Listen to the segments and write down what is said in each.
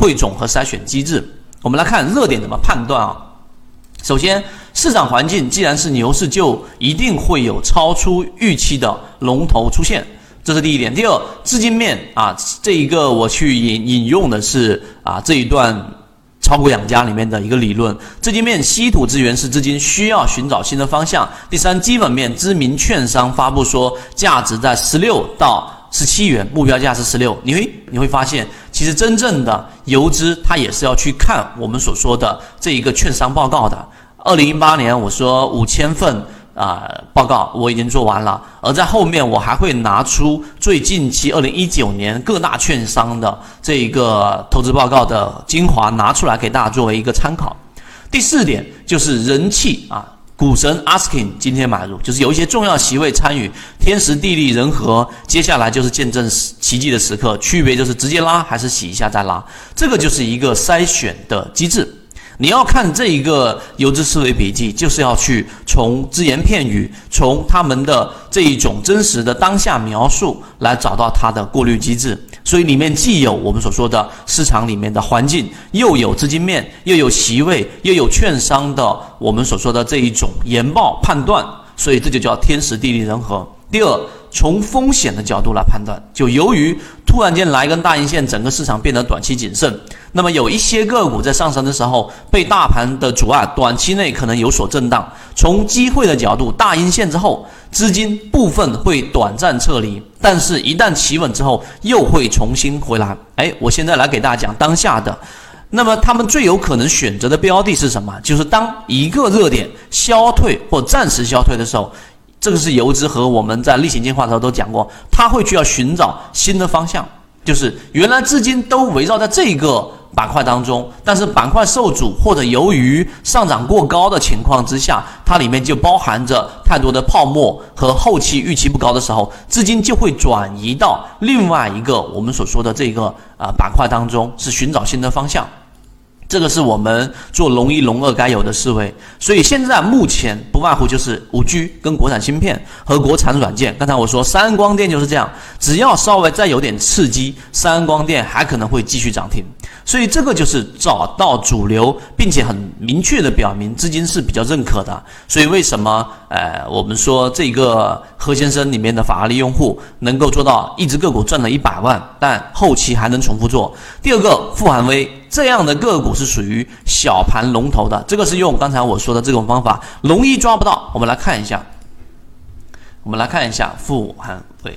汇总和筛选机制。我们来看热点怎么判断啊？首先，市场环境既然是牛市，就一定会有超出预期的龙头出现，这是第一点。第二，资金面啊，这一个我去引引用的是啊这一段。炒股养家里面的一个理论，资金面稀土资源是资金需要寻找新的方向。第三，基本面知名券商发布说价值在十六到十七元，目标价是十六。你会你会发现，其实真正的游资它也是要去看我们所说的这一个券商报告的。二零一八年我说五千份。啊，报告我已经做完了，而在后面我还会拿出最近期二零一九年各大券商的这一个投资报告的精华拿出来给大家作为一个参考。第四点就是人气啊，股神 asking 今天买入，就是有一些重要席位参与，天时地利人和，接下来就是见证奇迹的时刻，区别就是直接拉还是洗一下再拉，这个就是一个筛选的机制。你要看这一个游资思维笔记，就是要去从只言片语，从他们的这一种真实的当下描述来找到它的过滤机制。所以里面既有我们所说的市场里面的环境，又有资金面，又有席位，又有券商的我们所说的这一种研报判断。所以这就叫天时地利人和。第二，从风险的角度来判断，就由于突然间来一根大阴线，整个市场变得短期谨慎。那么有一些个股在上升的时候被大盘的阻碍，短期内可能有所震荡。从机会的角度，大阴线之后，资金部分会短暂撤离，但是一旦企稳之后，又会重新回来。哎，我现在来给大家讲当下的。那么他们最有可能选择的标的是什么？就是当一个热点消退或暂时消退的时候。这个是游资和我们在例行进化的时候都讲过，他会去要寻找新的方向，就是原来资金都围绕在这个板块当中，但是板块受阻或者由于上涨过高的情况之下，它里面就包含着太多的泡沫和后期预期不高的时候，资金就会转移到另外一个我们所说的这个啊板块当中，是寻找新的方向。这个是我们做龙一龙二该有的思维，所以现在目前不外乎就是五 G 跟国产芯片和国产软件。刚才我说三光电就是这样，只要稍微再有点刺激，三光电还可能会继续涨停。所以这个就是找到主流，并且很明确的表明资金是比较认可的。所以为什么呃我们说这个何先生里面的法拉利用户能够做到一只个股赚了一百万，但后期还能重复做？第二个富含威。这样的个股是属于小盘龙头的，这个是用刚才我说的这种方法，容易抓不到。我们来看一下，我们来看一下富含汇，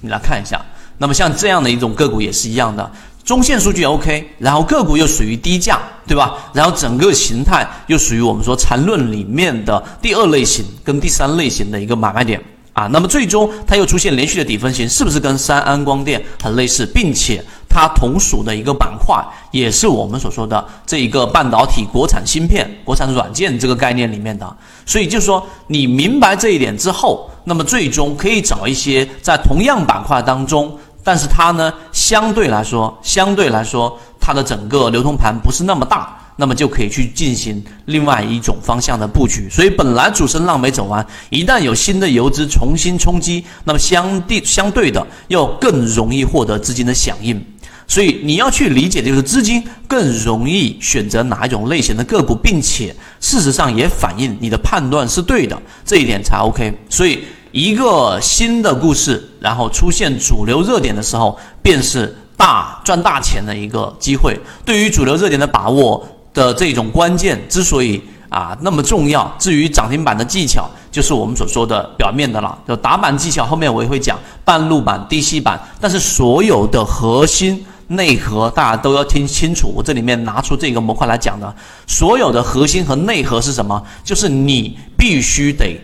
你来看一下。那么像这样的一种个股也是一样的，中线数据 OK，然后个股又属于低价，对吧？然后整个形态又属于我们说缠论里面的第二类型跟第三类型的一个买卖点。啊，那么最终它又出现连续的底分型，是不是跟三安光电很类似，并且它同属的一个板块，也是我们所说的这一个半导体、国产芯片、国产软件这个概念里面的。所以就是说，你明白这一点之后，那么最终可以找一些在同样板块当中，但是它呢相对来说，相对来说它的整个流通盘不是那么大。那么就可以去进行另外一种方向的布局，所以本来主升浪没走完，一旦有新的游资重新冲击，那么相对相对的又更容易获得资金的响应，所以你要去理解的就是资金更容易选择哪一种类型的个股，并且事实上也反映你的判断是对的，这一点才 OK。所以一个新的故事，然后出现主流热点的时候，便是大赚大钱的一个机会。对于主流热点的把握。的这种关键之所以啊那么重要，至于涨停板的技巧，就是我们所说的表面的了。就打板技巧，后面我也会讲半路板、低吸板，但是所有的核心内核大家都要听清楚。我这里面拿出这个模块来讲的，所有的核心和内核是什么？就是你必须得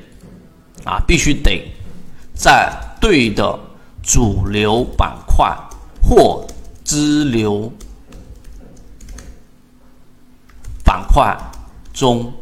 啊，必须得在对的主流板块或支流。板块中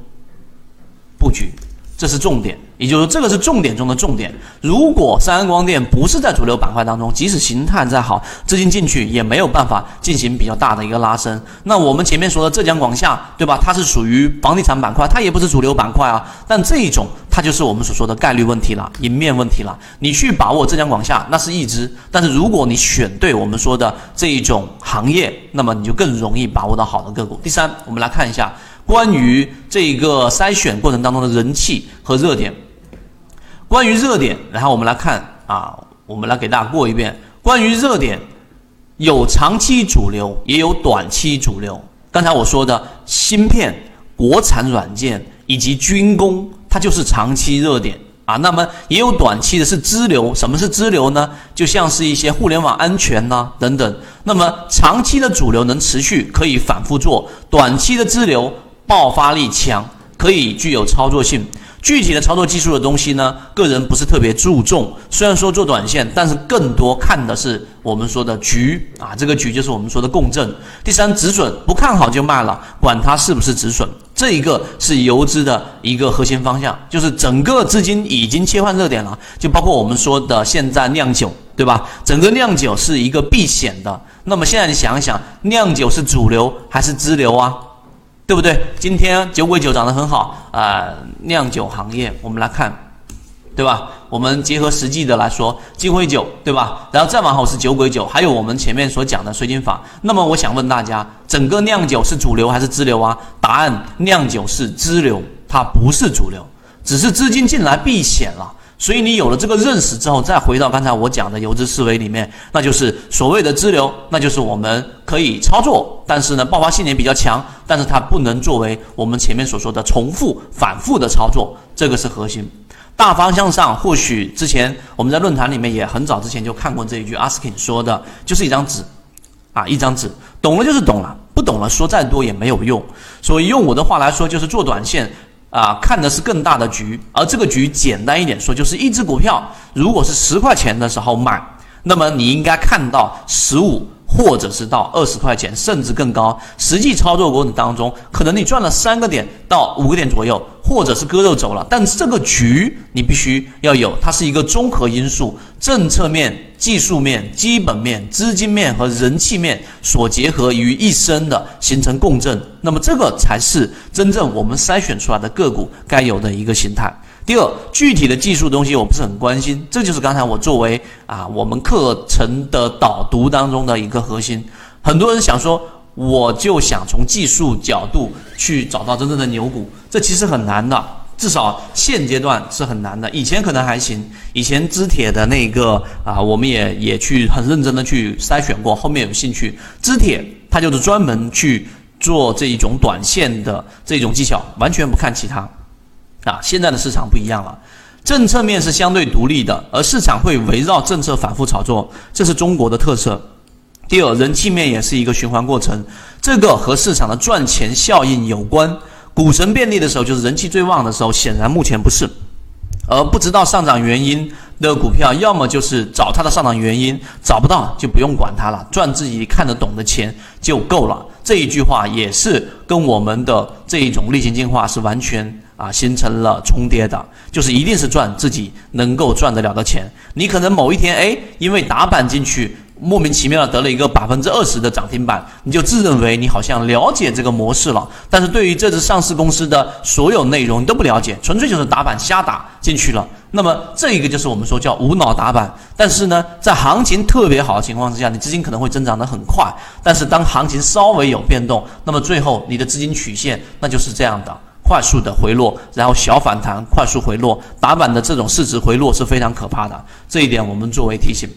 布局，这是重点。也就是说，这个是重点中的重点。如果三安光电不是在主流板块当中，即使形态再好，资金进去也没有办法进行比较大的一个拉升。那我们前面说的浙江广厦，对吧？它是属于房地产板块，它也不是主流板块啊。但这一种，它就是我们所说的概率问题了，赢面问题了。你去把握浙江广厦，那是一只；但是如果你选对我们说的这一种行业，那么你就更容易把握到好的个股。第三，我们来看一下关于这个筛选过程当中的人气和热点。关于热点，然后我们来看啊，我们来给大家过一遍。关于热点，有长期主流，也有短期主流。刚才我说的芯片、国产软件以及军工，它就是长期热点啊。那么也有短期的是支流。什么是支流呢？就像是一些互联网安全呐等等。那么长期的主流能持续，可以反复做；短期的支流爆发力强，可以具有操作性。具体的操作技术的东西呢，个人不是特别注重。虽然说做短线，但是更多看的是我们说的局啊，这个局就是我们说的共振。第三，止损不看好就卖了，管它是不是止损。这一个是游资的一个核心方向，就是整个资金已经切换热点了，就包括我们说的现在酿酒，对吧？整个酿酒是一个避险的。那么现在你想一想，酿酒是主流还是支流啊？对不对？今天酒鬼酒涨得很好啊，酿酒行业我们来看，对吧？我们结合实际的来说，金辉酒对吧？然后再往后是酒鬼酒，还有我们前面所讲的水井坊。那么我想问大家，整个酿酒是主流还是支流啊？答案：酿酒是支流，它不是主流，只是资金进来避险了。所以你有了这个认识之后，再回到刚才我讲的游资思维里面，那就是所谓的支流，那就是我们可以操作，但是呢，爆发性也比较强，但是它不能作为我们前面所说的重复、反复的操作，这个是核心。大方向上，或许之前我们在论坛里面也很早之前就看过这一句，阿斯肯说的，就是一张纸，啊，一张纸，懂了就是懂了，不懂了说再多也没有用。所以用我的话来说，就是做短线。啊，看的是更大的局，而这个局简单一点说，就是一只股票，如果是十块钱的时候买，那么你应该看到十五。或者是到二十块钱，甚至更高。实际操作过程当中，可能你赚了三个点到五个点左右，或者是割肉走了。但是这个局你必须要有，它是一个综合因素，政策面、技术面、基本面、资金面和人气面所结合于一身的，形成共振。那么这个才是真正我们筛选出来的个股该有的一个形态。第二，具体的技术东西我不是很关心，这就是刚才我作为啊我们课程的导读当中的一个核心。很多人想说，我就想从技术角度去找到真正的牛股，这其实很难的，至少现阶段是很难的。以前可能还行，以前知铁的那个啊，我们也也去很认真的去筛选过，后面有兴趣。知铁它就是专门去做这一种短线的这种技巧，完全不看其他。啊，现在的市场不一样了，政策面是相对独立的，而市场会围绕政策反复炒作，这是中国的特色。第二，人气面也是一个循环过程，这个和市场的赚钱效应有关。股神便利的时候，就是人气最旺的时候，显然目前不是。而不知道上涨原因的股票，要么就是找它的上涨原因，找不到就不用管它了，赚自己看得懂的钱就够了。这一句话也是跟我们的这一种例行进化是完全。啊，形成了重叠的，就是一定是赚自己能够赚得了的钱。你可能某一天，哎，因为打板进去，莫名其妙的得了一个百分之二十的涨停板，你就自认为你好像了解这个模式了。但是对于这只上市公司的所有内容你都不了解，纯粹就是打板瞎打进去了。那么这一个就是我们说叫无脑打板。但是呢，在行情特别好的情况之下，你资金可能会增长得很快。但是当行情稍微有变动，那么最后你的资金曲线那就是这样的。快速的回落，然后小反弹，快速回落，打板的这种市值回落是非常可怕的，这一点我们作为提醒。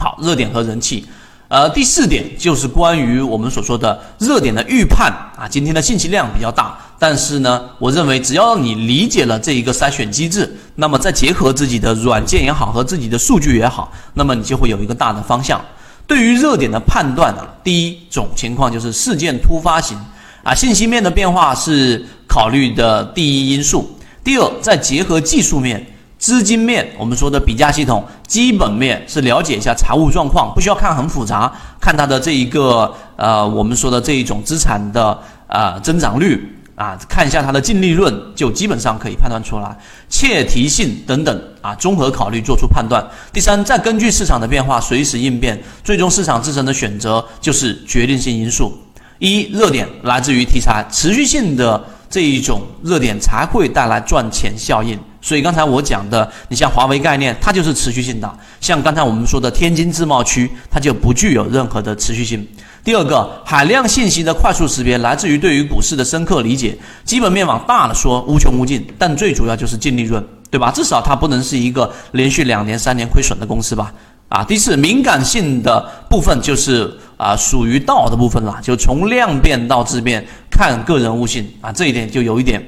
好，热点和人气，呃，第四点就是关于我们所说的热点的预判啊，今天的信息量比较大，但是呢，我认为只要你理解了这一个筛选机制，那么再结合自己的软件也好和自己的数据也好，那么你就会有一个大的方向。对于热点的判断呢，第一种情况就是事件突发型。啊，信息面的变化是考虑的第一因素。第二，再结合技术面、资金面，我们说的比价系统，基本面是了解一下财务状况，不需要看很复杂，看它的这一个呃，我们说的这一种资产的呃增长率。啊，看一下它的净利润，就基本上可以判断出来，切题性等等啊，综合考虑做出判断。第三，再根据市场的变化随时应变，最终市场自身的选择就是决定性因素。一热点来自于题材，持续性的这一种热点才会带来赚钱效应。所以刚才我讲的，你像华为概念，它就是持续性的；像刚才我们说的天津自贸区，它就不具有任何的持续性。第二个，海量信息的快速识别来自于对于股市的深刻理解。基本面往大了说无穷无尽，但最主要就是净利润，对吧？至少它不能是一个连续两年、三年亏损的公司吧？啊，第四，敏感性的部分就是啊，属于道的部分了，就从量变到质变，看个人悟性啊，这一点就有一点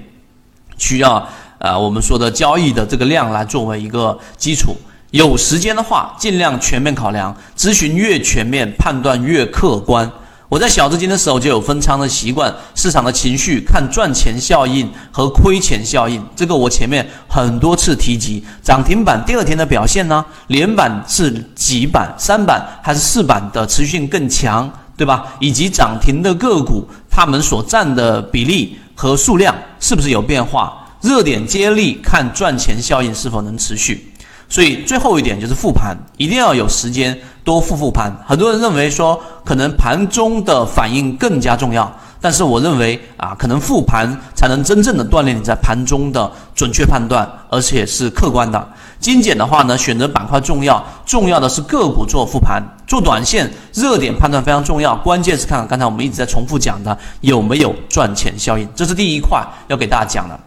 需要啊，我们说的交易的这个量来作为一个基础。有时间的话，尽量全面考量，咨询越全面，判断越客观。我在小资金的时候就有分仓的习惯，市场的情绪看赚钱效应和亏钱效应，这个我前面很多次提及。涨停板第二天的表现呢，连板是几板、三板还是四板的持续性更强，对吧？以及涨停的个股，它们所占的比例和数量是不是有变化？热点接力看赚钱效应是否能持续。所以最后一点就是复盘，一定要有时间多复复盘。很多人认为说，可能盘中的反应更加重要，但是我认为啊，可能复盘才能真正的锻炼你在盘中的准确判断，而且是客观的。精简的话呢，选择板块重要，重要的是个股做复盘，做短线热点判断非常重要，关键是看看刚才我们一直在重复讲的有没有赚钱效应，这是第一块要给大家讲的。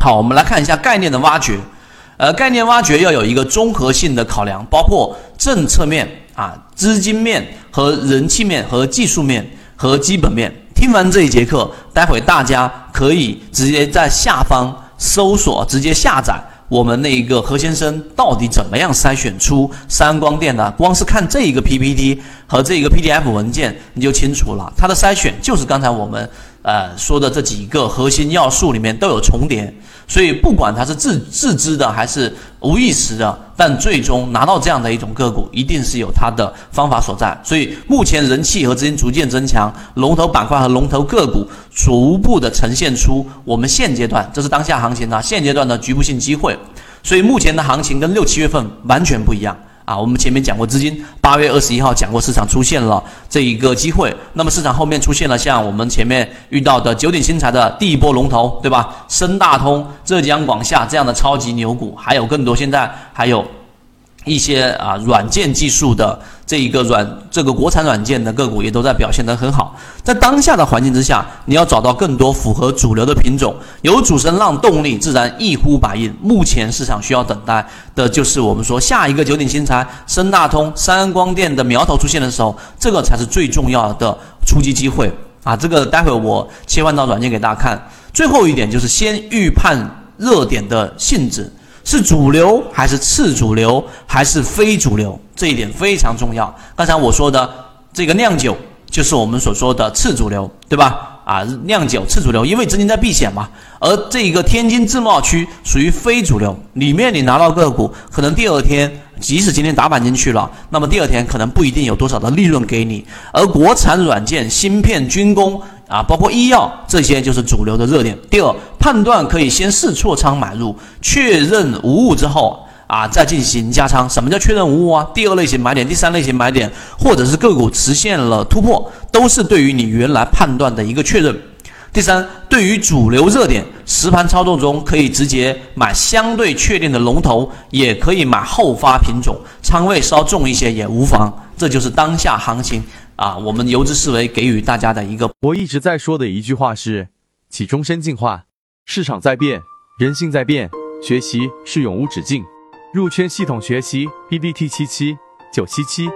好，我们来看一下概念的挖掘。呃，概念挖掘要有一个综合性的考量，包括政策面啊、资金面和人气面和技术面和基本面。听完这一节课，待会大家可以直接在下方搜索，直接下载我们那一个何先生到底怎么样筛选出三光电的。光是看这一个 PPT 和这一个 PDF 文件，你就清楚了，它的筛选就是刚才我们呃说的这几个核心要素里面都有重叠。所以，不管它是自自知的还是无意识的，但最终拿到这样的一种个股，一定是有它的方法所在。所以，目前人气和资金逐渐增强，龙头板块和龙头个股逐步的呈现出我们现阶段，这是当下行情的现阶段的局部性机会。所以，目前的行情跟六七月份完全不一样。啊，我们前面讲过资金，八月二十一号讲过市场出现了这一个机会，那么市场后面出现了像我们前面遇到的九鼎新材的第一波龙头，对吧？深大通、浙江广厦这样的超级牛股，还有更多，现在还有。一些啊软件技术的这一个软这个国产软件的个股也都在表现得很好。在当下的环境之下，你要找到更多符合主流的品种，有主升浪动力，自然一呼百应。目前市场需要等待的就是我们说下一个九鼎新材、深大通、三安光电的苗头出现的时候，这个才是最重要的出击机会啊！这个待会我切换到软件给大家看。最后一点就是先预判热点的性质。是主流还是次主流还是非主流？这一点非常重要。刚才我说的这个酿酒就是我们所说的次主流，对吧？啊，酿酒次主流，因为资金在避险嘛。而这一个天津自贸区属于非主流，里面你拿到个股，可能第二天即使今天打板进去了，那么第二天可能不一定有多少的利润给你。而国产软件、芯片、军工。啊，包括医药这些就是主流的热点。第二，判断可以先试错仓买入，确认无误之后啊，再进行加仓。什么叫确认无误啊？第二类型买点，第三类型买点，或者是个股实现了突破，都是对于你原来判断的一个确认。第三，对于主流热点，实盘操作中可以直接买相对确定的龙头，也可以买后发品种，仓位稍重一些也无妨。这就是当下行情。啊，我们游资思维给予大家的一个，我一直在说的一句话是：起终身进化，市场在变，人性在变，学习是永无止境。入圈系统学习，B B T 七七九七七。